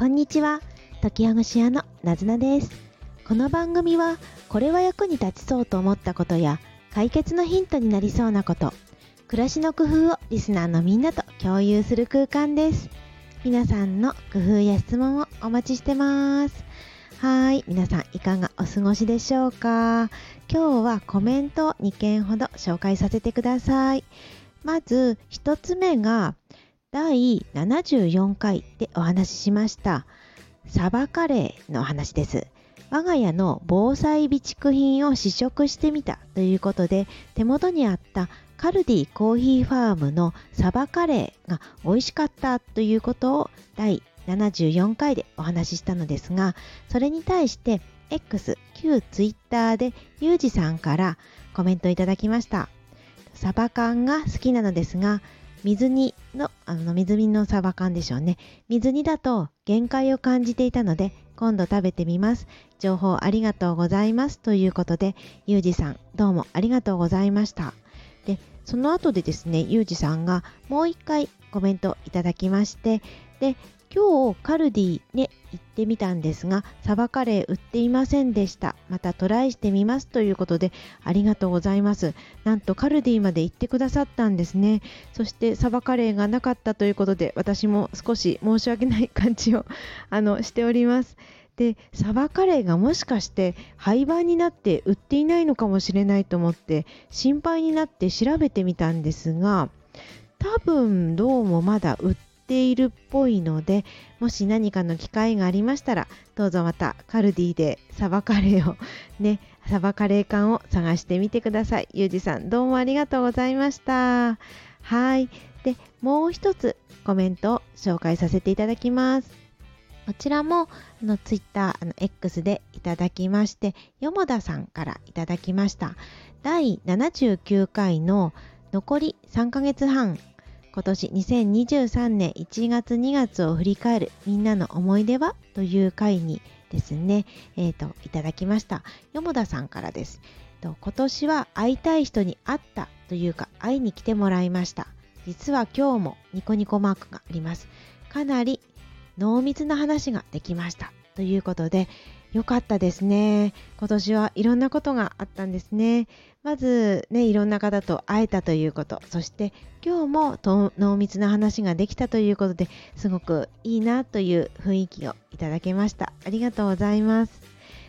こんにちは。時ほぐし屋のなずなです。この番組はこれは役に立ちそうと思ったことや解決のヒントになりそうなこと暮らしの工夫をリスナーのみんなと共有する空間です。皆さんの工夫や質問をお待ちしてます。はい。皆さんいかがお過ごしでしょうか？今日はコメントを2件ほど紹介させてください。まず1つ目が第74回でお話ししましたサバカレーの話です。我が家の防災備蓄品を試食してみたということで手元にあったカルディコーヒーファームのサバカレーが美味しかったということを第74回でお話ししたのですがそれに対して X 旧 Twitter でゆうじさんからコメントいただきましたサバ缶が好きなのですが水煮の、あの、水煮のサバ缶でしょうね。水煮だと限界を感じていたので、今度食べてみます。情報ありがとうございます。ということで、ゆうじさん、どうもありがとうございました。で、その後でですね、ゆうじさんがもう一回コメントいただきまして、で、今日カルディね行ってみたんですがサバカレー売っていませんでした。またトライしてみますということでありがとうございます。なんとカルディまで行ってくださったんですね。そしてサバカレーがなかったということで私も少し申し訳ない感じを あのしております。でサバカレーがもしかして廃盤になって売っていないのかもしれないと思って心配になって調べてみたんですが多分どうもまだ売ってているっぽいのでもし何かの機会がありましたらどうぞまたカルディでサバカレーを ねサバカレー缶を探してみてください。ゆうじさんどうもありがとうございました。はい。でもう一つコメントを紹介させていただきます。こちらもあのツイッターあの X でいただきましてよもださんからいただきました。第79回の残り3ヶ月半今年2023年1月2月を振り返るみんなの思い出は？という回にですね、えっ、ー、と、いただきました。よもださんからです。今年は会いたい人に会ったというか会いに来てもらいました。実は今日もニコニコマークがあります。かなり濃密な話ができました。ということで、よかったですね。今年はいろんなことがあったんですね。まずね、いろんな方と会えたということ、そして今日も濃密な話ができたということですごくいいなという雰囲気をいただけました。ありがとうございます。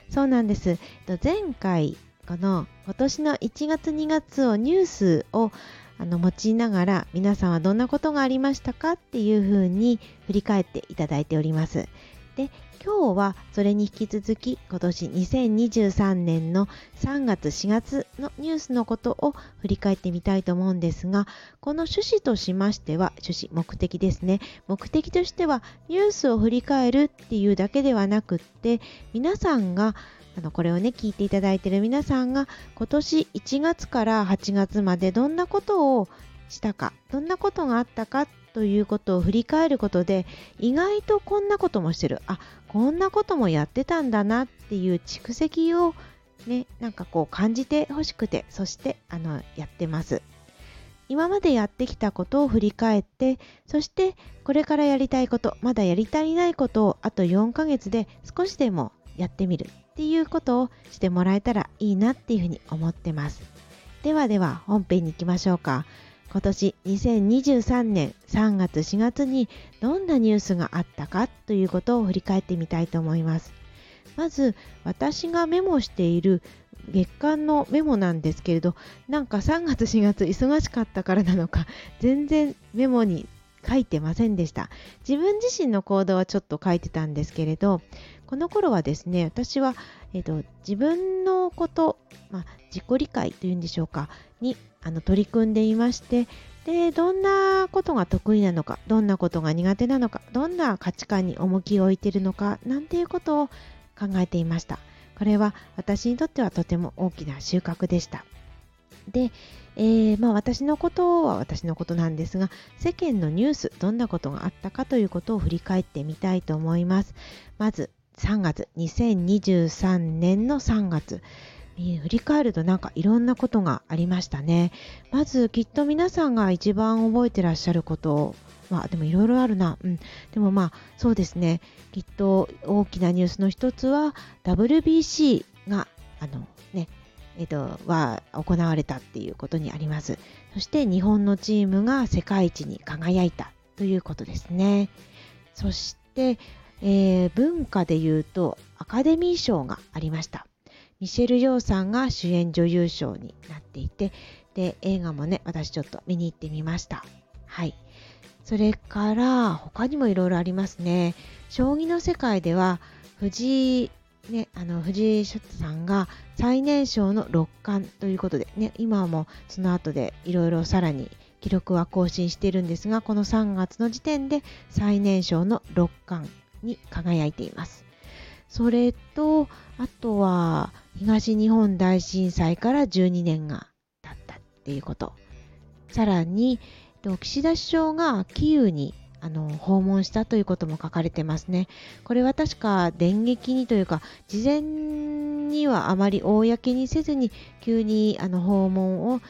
そうなんです。前回、この今年の1月2月をニュースをあの用いながら皆さんはどんなことがありましたかっていうふうに振り返っていただいております。で今日はそれに引き続き今年2023年の3月4月のニュースのことを振り返ってみたいと思うんですがこの趣旨としましては趣旨目的ですね。目的としてはニュースを振り返るっていうだけではなくって皆さんがあのこれをね聞いていただいている皆さんが今年1月から8月までどんなことをしたか？どんなことがあったかということを振り返ることで意外とこんなこともしてる。あこんなこともやってたんだなっていう蓄積をねなんかこう感じてほしくてそしてあのやってます。今までやってきたことを振り返ってそしてこれからやりたいことまだやり足りないことをあと4ヶ月で少しでもやってみる。っていうことをしてもらえたらいいなっていうふうに思ってます。ではでは本編に行きましょうか。今年2023年3月4月にどんなニュースがあったかということを振り返ってみたいと思います。まず私がメモしている月間のメモなんですけれどなんか3月4月忙しかったからなのか全然メモに書いてませんでした自分自身の行動はちょっと書いてたんですけれどこの頃はですね私は、えーと、自分こと、まあ、自己理解というんでしょうかにあの取り組んでいましてでどんなことが得意なのかどんなことが苦手なのかどんな価値観に重きを置いているのかなんていうことを考えていました。これは私にとってはとても大きな収穫でした。で、えー、まあ、私のことは私のことなんですが世間のニュースどんなことがあったかということを振り返ってみたいと思います。まず3月2023年の3月振り返るとなんかいろんなことがありましたねまずきっと皆さんが一番覚えてらっしゃることまあでもいろいろあるな。うん。でもまあそうですね。きっと大きなニュースの一つは WBC があのね、えっ、と、は行われたっていうことにあります。そして日本のチームが世界一に輝いたということですね。そして、えー、文化で言うとアカデミー賞がありました。ミシェル・ヨーさんが主演女優賞になっていて、で、映画もね、私ちょっと見に行ってみました。はい。それから、他にもいろいろありますね。将棋の世界では、藤井、ね、あの、藤井ショットさんが最年少の六冠ということで、ね、今もその後でいろいろさらに記録は更新しているんですが、この3月の時点で最年少の六冠に輝いています。それと、あとは、東日本大震災から12年が経ったっていうこと。さらに、岸田首相がキーウにあの訪問したということも書かれてますね。これは確か電撃にというか、事前にはあまり公にせずに急にあの訪問を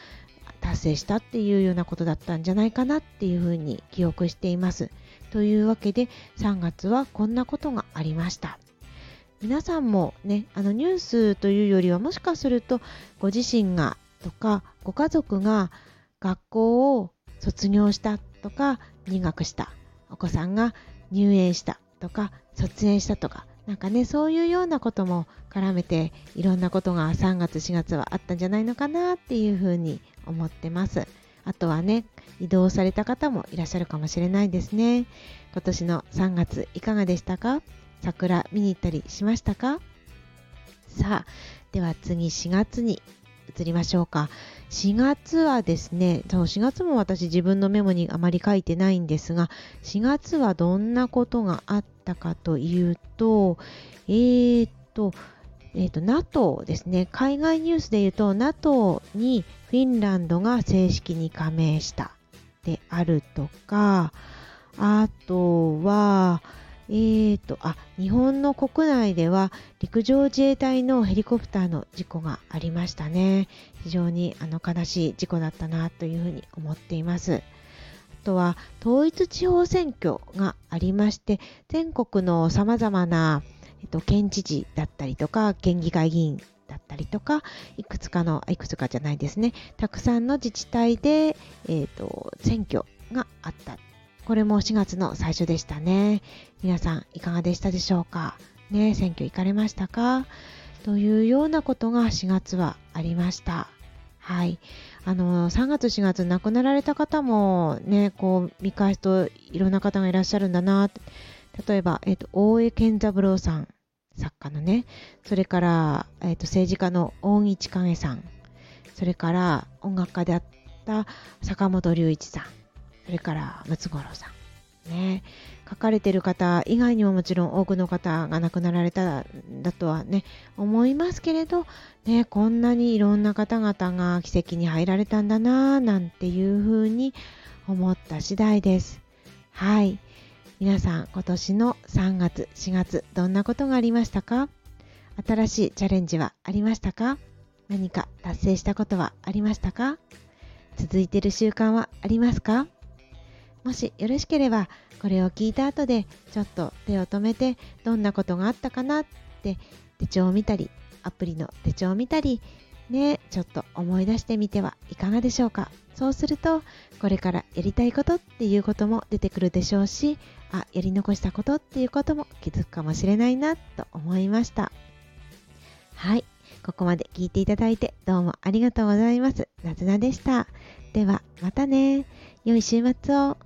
達成したっていうようなことだったんじゃないかなっていうふうに記憶しています。というわけで3月はこんなことがありました。皆さんもね、あのニュースというよりはもしかするとご自身がとかご家族が学校を卒業したとか入学したお子さんが入園したとか卒園したとかなんかねそういうようなことも絡めていろんなことが3月4月はあったんじゃないのかなっていうふうに思ってますあとはね移動された方もいらっしゃるかもしれないですね。今年の3月いかがでしたか？桜見に行ったりしましたか？さあ、では次4月に移りましょうか。4月はですね、そう4月も私自分のメモにあまり書いてないんですが、4月はどんなことがあったかというと、えー、っと、えー、と NATO ですね、海外ニュースで言うと NATO にフィンランドが正式に加盟したであるとか、あとは、えーと、あ、日本の国内では陸上自衛隊のヘリコプターの事故がありましたね。非常にあの悲しい事故だったなというふうに思っています。あとは統一地方選挙がありまして、全国のさまざまな、っと、県知事だったりとか、県議会議員だったりとか、いくつかの、いくつかじゃないですね、たくさんの自治体で、えっと、選挙があったこれも4月の最初でしたね。皆さんいかがでしたでしょうか？ね、選挙行かれましたか？というようなことが4月はありました。はい。あの、3月4月亡くなられた方もね、こう見返すといろんな方がいらっしゃるんだな。例えば、え、ー、と、大江健三郎さん、作家のね、それから、え、ー、と、政治家の大木千景さん、それから音楽家であった坂本龍一さん、それからムツゴロウさん。ね、書かれてる方以外にももちろん多くの方が亡くなられたんだとはね思いますけれど、ね、こんなにいろんな方々が奇跡に入られたんだなぁなんていうふうに思った次第です。はい。皆さん今年の3月4月どんなことがありましたか？新しいチャレンジはありましたか？何か達成したことはありましたか？続いてる習慣はありますか？もしよろしければこれを聞いた後でちょっと手を止めてどんなことがあったかなって手帳を見たりアプリの手帳を見たりねちょっと思い出してみてはいかがでしょうか？そうするとこれからやりたいことっていうことも出てくるでしょうしあやり残したことっていうことも気づくかもしれないなと思いました。はい。ここまで聞いていただいてどうもありがとうございます。なずなでした。ではまたね。良い週末を。